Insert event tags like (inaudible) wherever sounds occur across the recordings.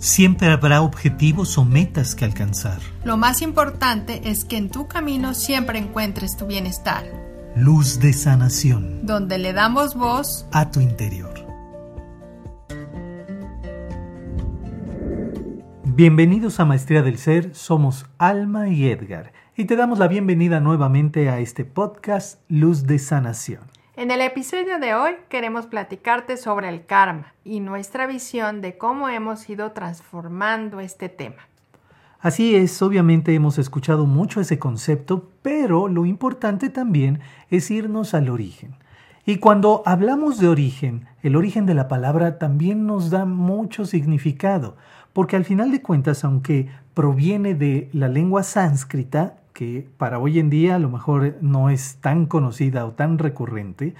Siempre habrá objetivos o metas que alcanzar. Lo más importante es que en tu camino siempre encuentres tu bienestar. Luz de sanación. Donde le damos voz a tu interior. Bienvenidos a Maestría del Ser, somos Alma y Edgar y te damos la bienvenida nuevamente a este podcast Luz de Sanación. En el episodio de hoy queremos platicarte sobre el karma y nuestra visión de cómo hemos ido transformando este tema. Así es, obviamente hemos escuchado mucho ese concepto, pero lo importante también es irnos al origen. Y cuando hablamos de origen, el origen de la palabra también nos da mucho significado, porque al final de cuentas, aunque proviene de la lengua sánscrita, que para hoy en día a lo mejor no es tan conocida o tan recurrente,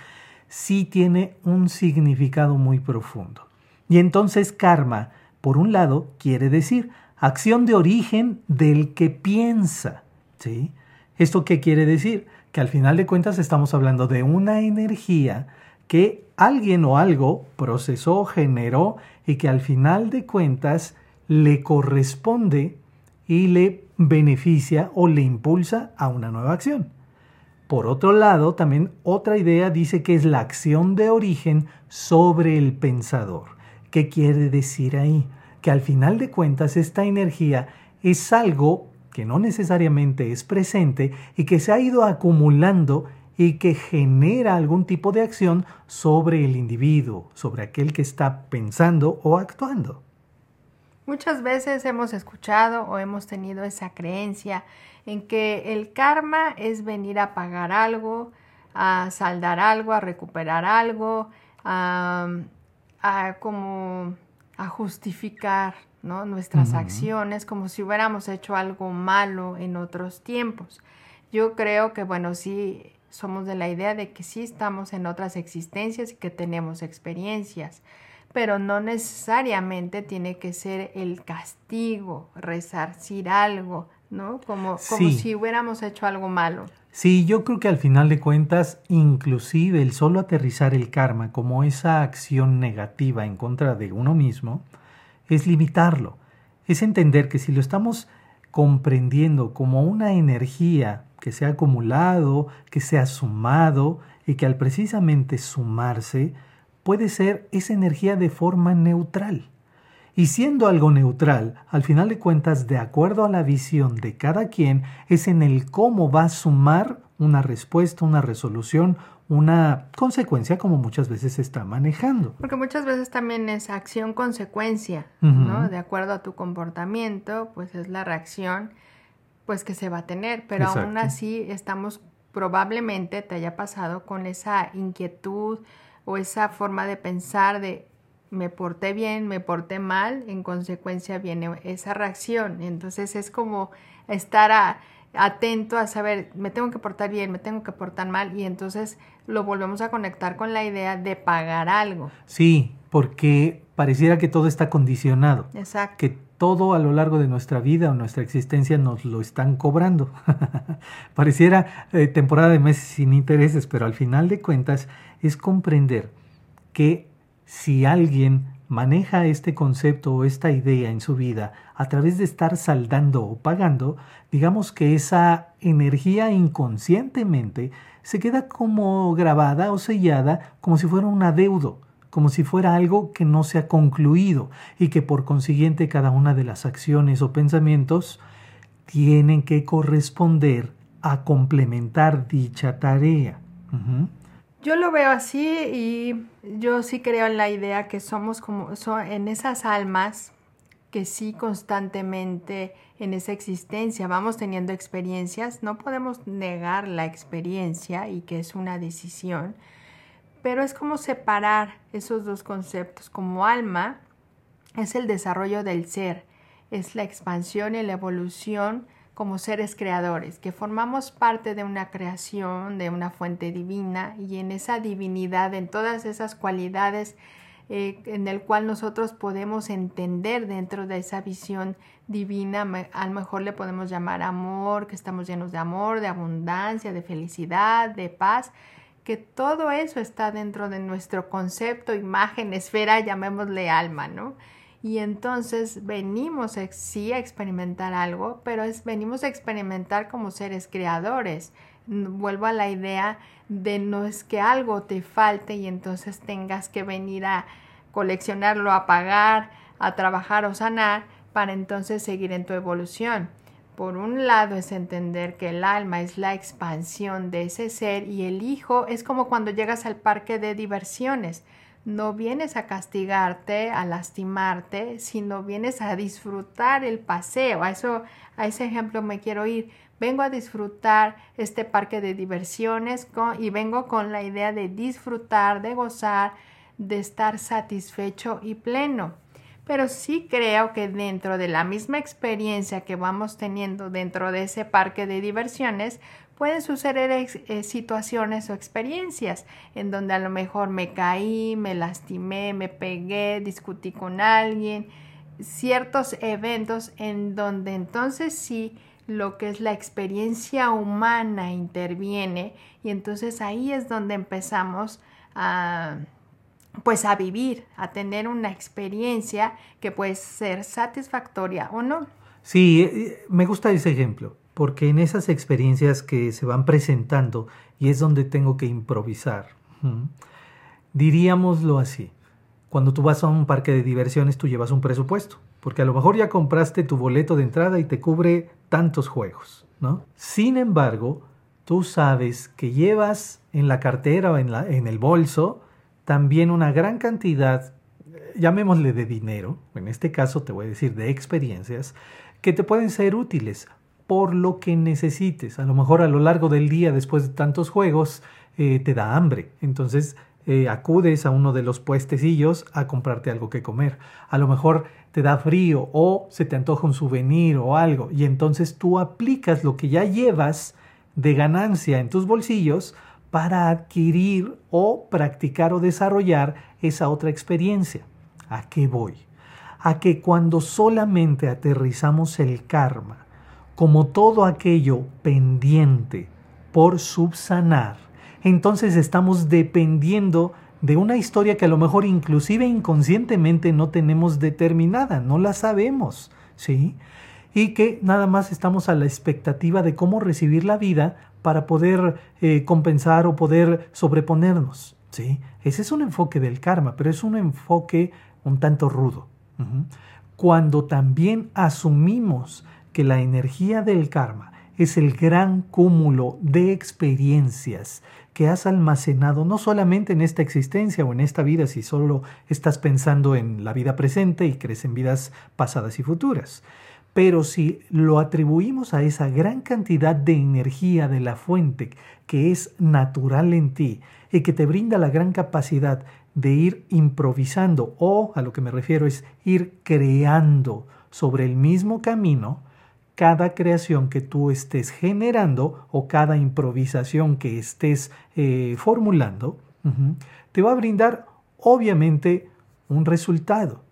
sí tiene un significado muy profundo. Y entonces karma, por un lado, quiere decir acción de origen del que piensa. ¿sí? ¿Esto qué quiere decir? Que al final de cuentas estamos hablando de una energía que alguien o algo procesó, generó y que al final de cuentas le corresponde y le beneficia o le impulsa a una nueva acción. Por otro lado, también otra idea dice que es la acción de origen sobre el pensador. ¿Qué quiere decir ahí? Que al final de cuentas esta energía es algo que no necesariamente es presente y que se ha ido acumulando y que genera algún tipo de acción sobre el individuo, sobre aquel que está pensando o actuando. Muchas veces hemos escuchado o hemos tenido esa creencia en que el karma es venir a pagar algo, a saldar algo, a recuperar algo, a, como a justificar nuestras acciones como si hubiéramos hecho algo malo en otros tiempos. Yo creo que, bueno, sí somos de la idea de que sí estamos en otras existencias y que tenemos experiencias, pero no necesariamente tiene que ser el castigo, resarcir algo, ¿no? Como, como si hubiéramos hecho algo malo. Sí, yo creo que al final de cuentas, inclusive el solo aterrizar el karma como esa acción negativa en contra de uno mismo, es limitarlo, es entender que si lo estamos comprendiendo como una energía que se ha acumulado, que se ha sumado y que al precisamente sumarse, puede ser esa energía de forma neutral. Y siendo algo neutral, al final de cuentas, de acuerdo a la visión de cada quien, es en el cómo va a sumar una respuesta, una resolución, una consecuencia como muchas veces se está manejando. Porque muchas veces también es acción-consecuencia, ¿no? De acuerdo a tu comportamiento, pues es la reacción pues que se va a tener, pero aún así estamos probablemente te haya pasado con esa inquietud o esa forma de pensar de me porté bien, me porté mal, en consecuencia viene esa reacción. Entonces es como estar a, atento a saber, me tengo que portar bien, me tengo que portar mal y entonces lo volvemos a conectar con la idea de pagar algo. Sí, porque pareciera que todo está condicionado. Exacto. Que todo a lo largo de nuestra vida o nuestra existencia nos lo están cobrando. (laughs) pareciera eh, temporada de meses sin intereses, pero al final de cuentas es comprender que si alguien maneja este concepto o esta idea en su vida a través de estar saldando o pagando, digamos que esa energía inconscientemente se queda como grabada o sellada como si fuera un adeudo, como si fuera algo que no se ha concluido y que por consiguiente cada una de las acciones o pensamientos tienen que corresponder a complementar dicha tarea. Yo lo veo así y yo sí creo en la idea que somos como en esas almas que sí constantemente en esa existencia vamos teniendo experiencias, no podemos negar la experiencia y que es una decisión, pero es como separar esos dos conceptos. Como alma es el desarrollo del ser, es la expansión y la evolución como seres creadores, que formamos parte de una creación, de una fuente divina y en esa divinidad, en todas esas cualidades eh, en el cual nosotros podemos entender dentro de esa visión divina, a lo mejor le podemos llamar amor, que estamos llenos de amor, de abundancia, de felicidad, de paz, que todo eso está dentro de nuestro concepto, imagen, esfera, llamémosle alma, ¿no? Y entonces venimos sí a experimentar algo, pero es, venimos a experimentar como seres creadores. Vuelvo a la idea de no es que algo te falte y entonces tengas que venir a coleccionarlo, a pagar, a trabajar o sanar para entonces seguir en tu evolución. Por un lado es entender que el alma es la expansión de ese ser y el hijo es como cuando llegas al parque de diversiones no vienes a castigarte, a lastimarte, sino vienes a disfrutar el paseo. A eso, a ese ejemplo me quiero ir. Vengo a disfrutar este parque de diversiones y vengo con la idea de disfrutar, de gozar, de estar satisfecho y pleno. Pero sí creo que dentro de la misma experiencia que vamos teniendo dentro de ese parque de diversiones, pueden suceder eh, situaciones o experiencias en donde a lo mejor me caí, me lastimé, me pegué, discutí con alguien, ciertos eventos en donde entonces sí lo que es la experiencia humana interviene y entonces ahí es donde empezamos a pues a vivir, a tener una experiencia que puede ser satisfactoria o no. Sí, eh, me gusta ese ejemplo porque en esas experiencias que se van presentando y es donde tengo que improvisar, diríamoslo así, cuando tú vas a un parque de diversiones tú llevas un presupuesto, porque a lo mejor ya compraste tu boleto de entrada y te cubre tantos juegos, ¿no? Sin embargo, tú sabes que llevas en la cartera o en, el bolso también una gran cantidad, llamémosle de dinero, en este caso te voy a decir de experiencias, que te pueden ser útiles por lo que necesites. A lo mejor a lo largo del día, después de tantos juegos, eh, te da hambre. Entonces eh, acudes a uno de los puestecillos a comprarte algo que comer. A lo mejor te da frío o se te antoja un souvenir o algo. Y entonces tú aplicas lo que ya llevas de ganancia en tus bolsillos para adquirir o practicar o desarrollar esa otra experiencia. ¿A qué voy? A que cuando solamente aterrizamos el karma, como todo aquello pendiente por subsanar, entonces estamos dependiendo de una historia que a lo mejor inclusive inconscientemente no tenemos determinada, no la sabemos, ¿sí? Y que nada más estamos a la expectativa de cómo recibir la vida para poder eh, compensar o poder sobreponernos, ¿sí? Ese es un enfoque del karma, pero es un enfoque un tanto rudo. Cuando también asumimos que la energía del karma es el gran cúmulo de experiencias que has almacenado no solamente en esta existencia o en esta vida, si solo estás pensando en la vida presente y crees en vidas pasadas y futuras. Pero si lo atribuimos a esa gran cantidad de energía de la fuente que es natural en ti y que te brinda la gran capacidad de ir improvisando o a lo que me refiero es ir creando sobre el mismo camino, cada creación que tú estés generando o cada improvisación que estés eh, formulando, te va a brindar obviamente un resultado.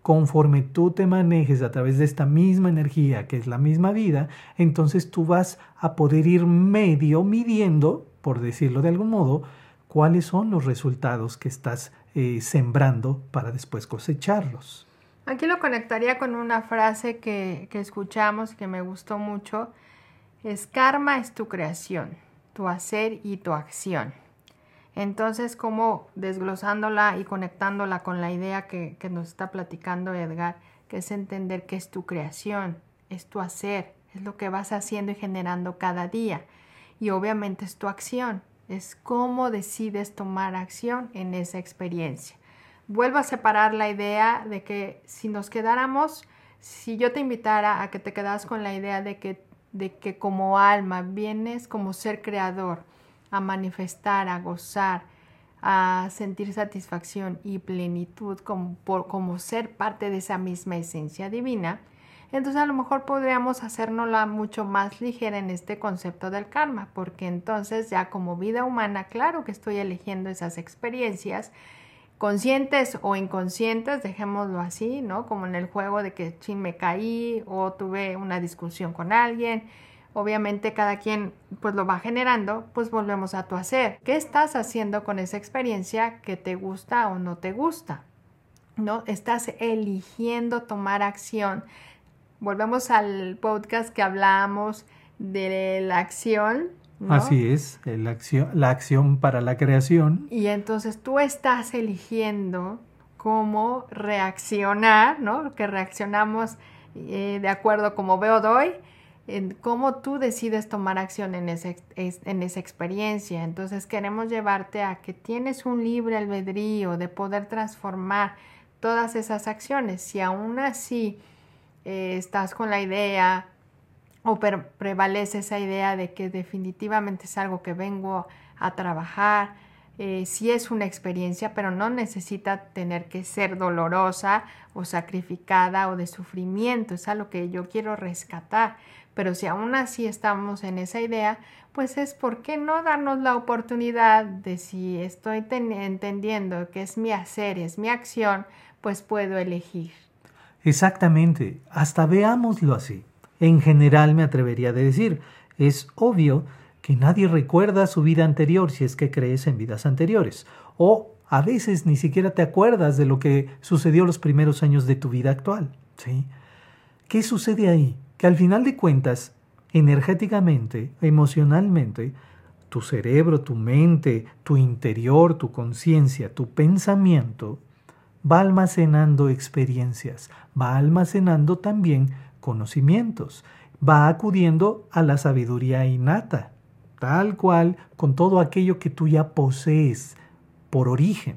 Conforme tú te manejes a través de esta misma energía, que es la misma vida, entonces tú vas a poder ir medio midiendo, por decirlo de algún modo, cuáles son los resultados que estás eh, sembrando para después cosecharlos. Aquí lo conectaría con una frase que, que escuchamos que me gustó mucho. Es karma es tu creación, tu hacer y tu acción. Entonces, como desglosándola y conectándola con la idea que, que, nos está platicando Edgar, que es entender que es tu creación, es tu hacer, es lo que vas haciendo y generando cada día. Y obviamente es tu acción, es cómo decides tomar acción en esa experiencia vuelvo a separar la idea de que si nos quedáramos, si yo te invitara a que te quedas con la idea de que, de que como alma vienes como ser creador a manifestar, a gozar, a sentir satisfacción y plenitud como, como ser parte de esa misma esencia divina, entonces a lo mejor podríamos hacernosla mucho más ligera en este concepto del karma, porque entonces ya como vida humana, claro que estoy eligiendo esas experiencias, conscientes o inconscientes, dejémoslo así, ¿no? Como en el juego de que chin me caí o tuve una discusión con alguien. Obviamente cada quien pues lo va generando, pues volvemos a tu hacer. ¿Qué estás haciendo con esa experiencia que te gusta o no te gusta? ¿no? Estás eligiendo tomar acción. Volvemos al podcast que hablamos de la acción. Así es, la acción, la acción para la creación. Y entonces tú estás eligiendo cómo reaccionar, ¿no? Que reaccionamos eh, de acuerdo como veo doy, en cómo tú decides tomar acción en, en esa experiencia. Entonces queremos llevarte a que tienes un libre albedrío de poder transformar todas esas acciones. Si aún así eh, estás con la idea o prevalece esa idea de que definitivamente es algo que vengo a trabajar, eh, si es una experiencia, pero no necesita tener que ser dolorosa o sacrificada o de sufrimiento, es algo que yo quiero rescatar. Pero si aún así estamos en esa idea, pues es por qué no darnos la oportunidad de si estoy entendiendo que es mi hacer, es mi acción, pues puedo elegir. Exactamente, hasta veámoslo así. En general me atrevería a decir, es obvio que nadie recuerda su vida anterior si es que crees en vidas anteriores, o a veces ni siquiera te acuerdas de lo que sucedió los primeros años de tu vida actual. ¿sí? ¿Qué sucede ahí? Que al final de cuentas, energéticamente, emocionalmente, tu cerebro, tu mente, tu interior, tu conciencia, tu pensamiento, va almacenando experiencias, va almacenando también conocimientos, va acudiendo a la sabiduría innata, tal cual con todo aquello que tú ya posees por origen.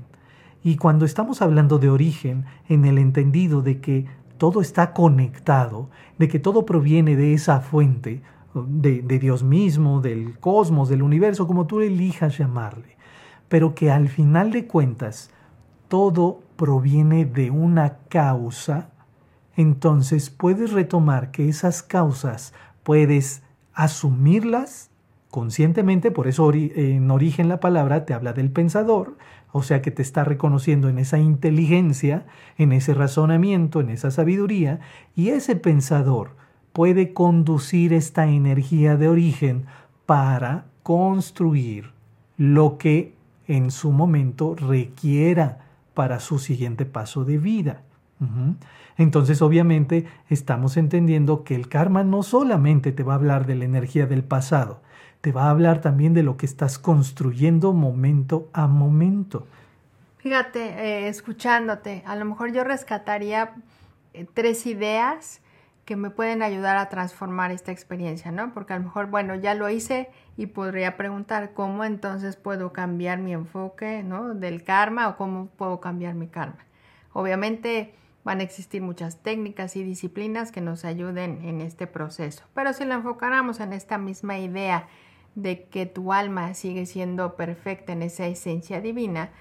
Y cuando estamos hablando de origen, en el entendido de que todo está conectado, de que todo proviene de esa fuente, de, de, Dios mismo, del cosmos, del universo, como tú elijas llamarle, pero que al final de cuentas todo proviene de una causa, entonces puedes retomar que esas causas puedes asumirlas conscientemente, por eso en origen la palabra te habla del pensador, o sea que te está reconociendo en esa inteligencia, en ese razonamiento, en esa sabiduría, y ese pensador puede conducir esta energía de origen para construir lo que en su momento requiera para su siguiente paso de vida. Entonces, obviamente, estamos entendiendo que el karma no solamente te va a hablar de la energía del pasado, te va a hablar también de lo que estás construyendo momento a momento. Fíjate, eh, escuchándote, a lo mejor yo rescataría eh, tres ideas que me pueden ayudar a transformar esta experiencia, ¿no? Porque a lo mejor, bueno, ya lo hice y podría preguntar cómo entonces puedo cambiar mi enfoque, ¿no? Del karma o cómo puedo cambiar mi karma. Obviamente van a existir muchas técnicas y disciplinas que nos ayuden en este proceso, pero si lo enfocáramos en esta misma idea de que tu alma sigue siendo perfecta en esa esencia divina,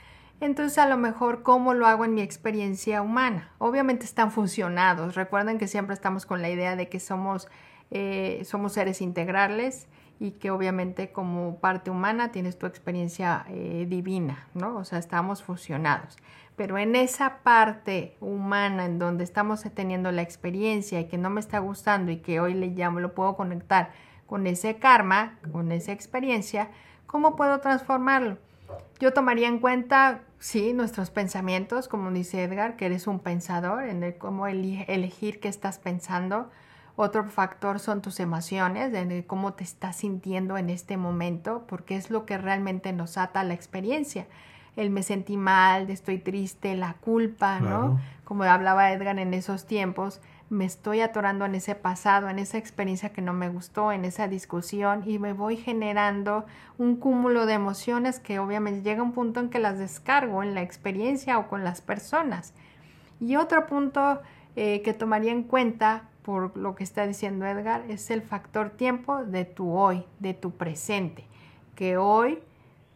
entonces a lo mejor cómo lo hago en mi experiencia humana. Obviamente están funcionados. Recuerden que siempre estamos con la idea de que somos, eh, somos seres integrales y que obviamente como parte humana tienes tu experiencia eh, divina, ¿no? O sea, estamos fusionados. Pero en esa parte humana en donde estamos teniendo la experiencia y que no me está gustando y que hoy le llamo, lo puedo conectar con ese karma, con esa experiencia, ¿cómo puedo transformarlo? Yo tomaría en cuenta, sí, nuestros pensamientos, como dice Edgar, que eres un pensador, en cómo elegir qué estás pensando. Otro factor son tus emociones, en cómo te estás sintiendo en este momento, porque es lo que realmente nos ata a la experiencia. El me sentí mal, estoy triste, la culpa, ¿no? Como hablaba Edgar en esos tiempos, me estoy atorando en ese pasado, en esa experiencia que no me gustó, en esa discusión y me voy generando un cúmulo de emociones que obviamente llega un punto en que las descargo en la experiencia o con las personas. Y otro punto eh, que tomaría en cuenta por lo que está diciendo Edgar es el factor tiempo de tu hoy, de tu presente, que hoy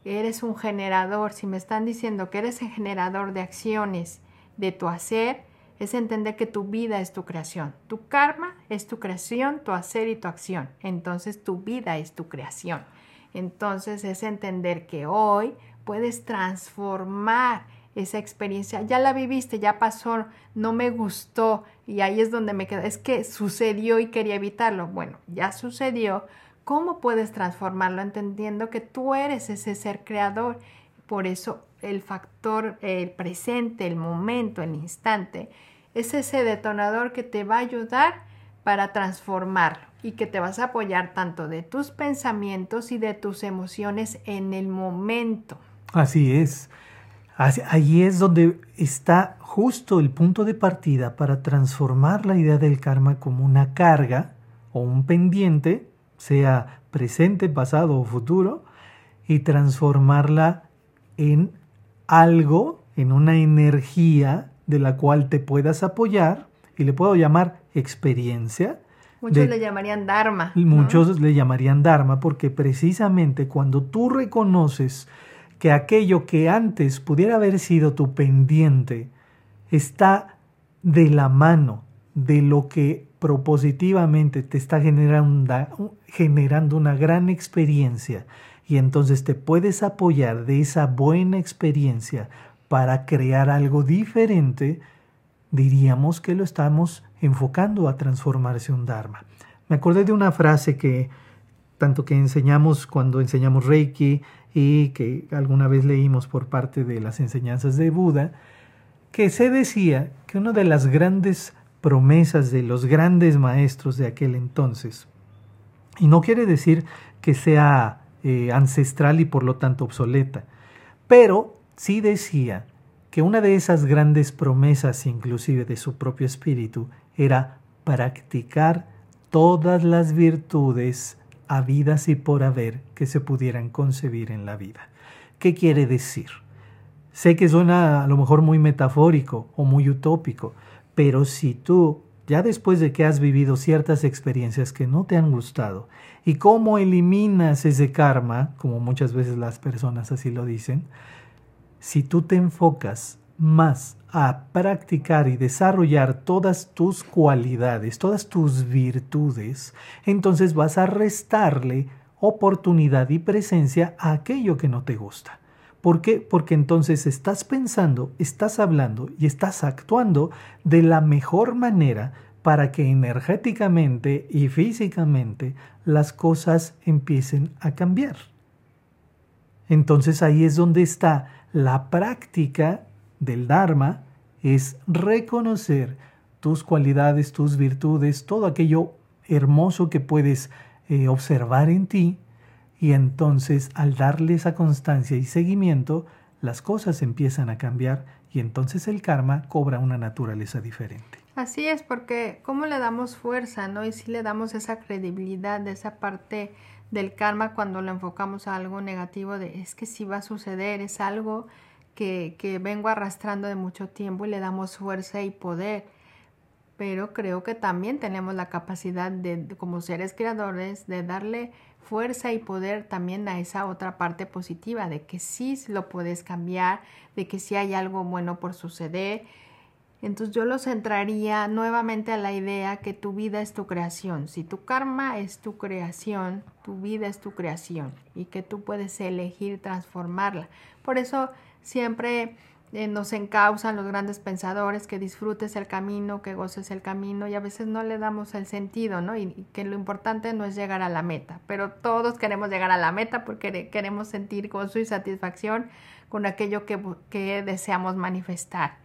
eres un generador, si me están diciendo que eres el generador de acciones, de tu hacer, es entender que tu vida es tu creación. Tu karma es tu creación, tu hacer y tu acción. Entonces tu vida es tu creación. Entonces es entender que hoy puedes transformar esa experiencia. Ya la viviste, ya pasó, no me gustó y ahí es donde me quedo. Es que sucedió y quería evitarlo. Bueno, ya sucedió. ¿Cómo puedes transformarlo entendiendo que tú eres ese ser creador? Por eso el factor, el presente, el momento, el instante, es ese detonador que te va a ayudar para transformarlo y que te vas a apoyar tanto de tus pensamientos y de tus emociones en el momento. Así es. Allí es donde está justo el punto de partida para transformar la idea del karma como una carga o un pendiente, sea presente, pasado o futuro, y transformarla en algo, en una energía de la cual te puedas apoyar, y le puedo llamar experiencia. Muchos le llamarían Dharma. Muchos le llamarían Dharma porque precisamente cuando tú reconoces que aquello que antes pudiera haber sido tu pendiente está de la mano de lo que propositivamente te está generando, generando una gran experiencia y entonces te puedes apoyar de esa buena experiencia para crear algo diferente, diríamos que lo estamos enfocando a transformarse un Dharma. Me acordé de una frase que tanto que enseñamos cuando enseñamos Reiki y que alguna vez leímos por parte de las enseñanzas de Buda, que se decía que una de las grandes promesas de los grandes maestros de aquel entonces, y no quiere decir que sea eh, ancestral y por lo tanto obsoleta. Pero sí decía que una de esas grandes promesas inclusive de su propio espíritu era practicar todas las virtudes habidas y por haber que se pudieran concebir en la vida. ¿Qué quiere decir? Sé que suena a lo mejor muy metafórico o muy utópico, pero si tú ya después de que has vivido ciertas experiencias que no te han gustado, y cómo eliminas ese karma, como muchas veces las personas así lo dicen, si tú te enfocas más a practicar y desarrollar todas tus cualidades, todas tus virtudes, entonces vas a restarle oportunidad y presencia a aquello que no te gusta. ¿Por qué? Porque entonces estás pensando, estás hablando y estás actuando de la mejor manera para que energéticamente y físicamente las cosas empiecen a cambiar. Entonces ahí es donde está la práctica del Dharma, es reconocer tus cualidades, tus virtudes, todo aquello hermoso que puedes eh, observar en ti y entonces al darle esa constancia y seguimiento, las cosas empiezan a cambiar y entonces el karma cobra una naturaleza diferente. Así es, porque ¿cómo le damos fuerza, no? Y si le damos esa credibilidad de esa parte del karma cuando lo enfocamos a algo negativo, de es que sí va a suceder, es algo que, que vengo arrastrando de mucho tiempo y le damos fuerza y poder. Pero creo que también tenemos la capacidad de, como seres creadores, de darle fuerza y poder también a esa otra parte positiva, de que sí lo puedes cambiar, de que sí hay algo bueno por suceder. Entonces yo lo centraría nuevamente a la idea que tu vida es tu creación. Si tu karma es tu creación, tu vida es tu creación y que tú puedes elegir transformarla. Por eso siempre eh, nos encausan los grandes pensadores, que disfrutes el camino, que goces el camino y a veces no le damos el sentido, ¿no? Y, que lo importante no es llegar a la meta, pero todos queremos llegar a la meta porque queremos sentir gozo y satisfacción con aquello que, deseamos manifestar.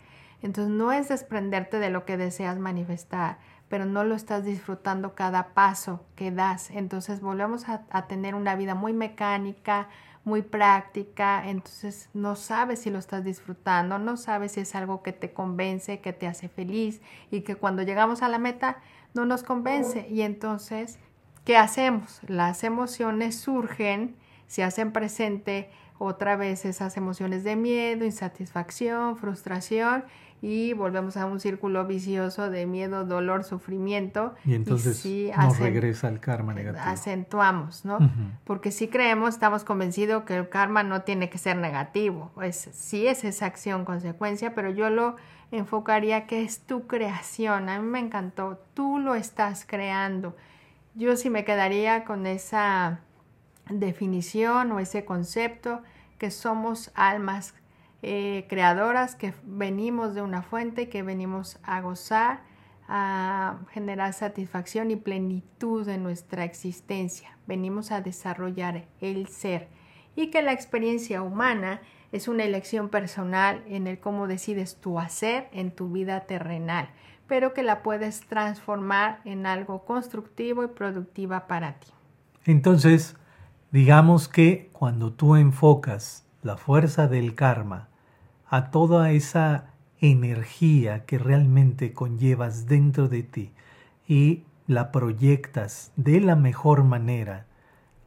Entonces no es desprenderte de lo que deseas manifestar, pero no lo estás disfrutando cada paso que das. Entonces volvemos a tener una vida muy mecánica, muy práctica, entonces no sabes si lo estás disfrutando, no sabes si es algo que te convence, que te hace feliz y que cuando llegamos a la meta no nos convence. Y entonces, ¿qué hacemos? Las emociones surgen, se hacen presente otra vez esas emociones de miedo, insatisfacción, frustración y volvemos a un círculo vicioso de miedo, dolor, sufrimiento. Y entonces nos regresa el karma negativo. Acentuamos, ¿no? Porque si creemos, estamos convencidos que el karma no tiene que ser negativo. Pues sí es esa acción consecuencia, pero yo lo enfocaría que es tu creación. A mí me encantó, tú lo estás creando. Yo sí me quedaría con esa definición o ese concepto que somos almas eh, creadoras que venimos de una fuente, que venimos a gozar, a generar satisfacción y plenitud en nuestra existencia. Venimos a desarrollar el ser y que la experiencia humana es una elección personal en el cómo decides tu hacer en tu vida terrenal, pero que la puedes transformar en algo constructivo y productiva para ti. Entonces, digamos que cuando tú enfocas la fuerza del karma a toda esa energía que realmente conllevas dentro de ti y la proyectas de la mejor manera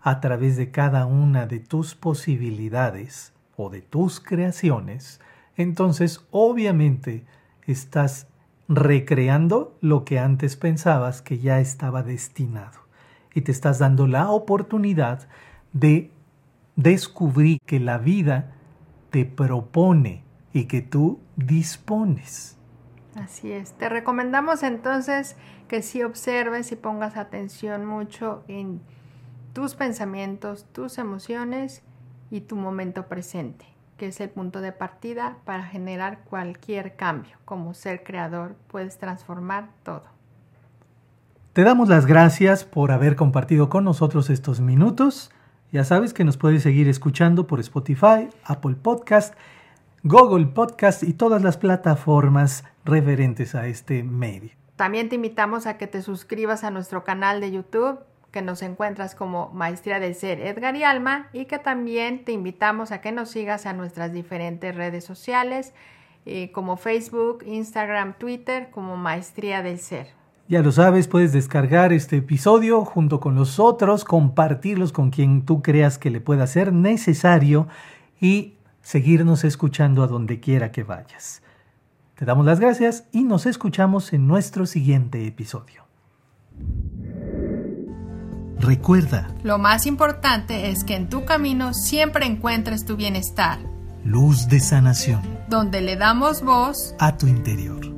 a través de cada una de tus posibilidades o de tus creaciones, entonces obviamente estás recreando lo que antes pensabas que ya estaba destinado y te estás dando la oportunidad de descubrir que la vida te propone y que tú dispones. Así es. Te recomendamos entonces que si observes y pongas atención mucho en tus pensamientos, tus emociones y tu momento presente, que es el punto de partida para generar cualquier cambio. Como ser creador puedes transformar todo. Te damos las gracias por haber compartido con nosotros estos minutos. Ya sabes que nos puedes seguir escuchando por Spotify, Apple Podcast, Google Podcast y todas las plataformas referentes a este medio. También te invitamos a que te suscribas a nuestro canal de YouTube que nos encuentras como Maestría del Ser Edgar y Alma y que también te invitamos a que nos sigas a nuestras diferentes redes sociales eh, como Facebook, Instagram, Twitter como Maestría del Ser. Ya lo sabes, puedes descargar este episodio junto con los otros, compartirlos con quien tú creas que le pueda ser necesario y seguirnos escuchando a donde quiera que vayas. Te damos las gracias y nos escuchamos en nuestro siguiente episodio. Recuerda, lo más importante es que en tu camino siempre encuentres tu bienestar. Luz de sanación. Donde le damos voz a tu interior.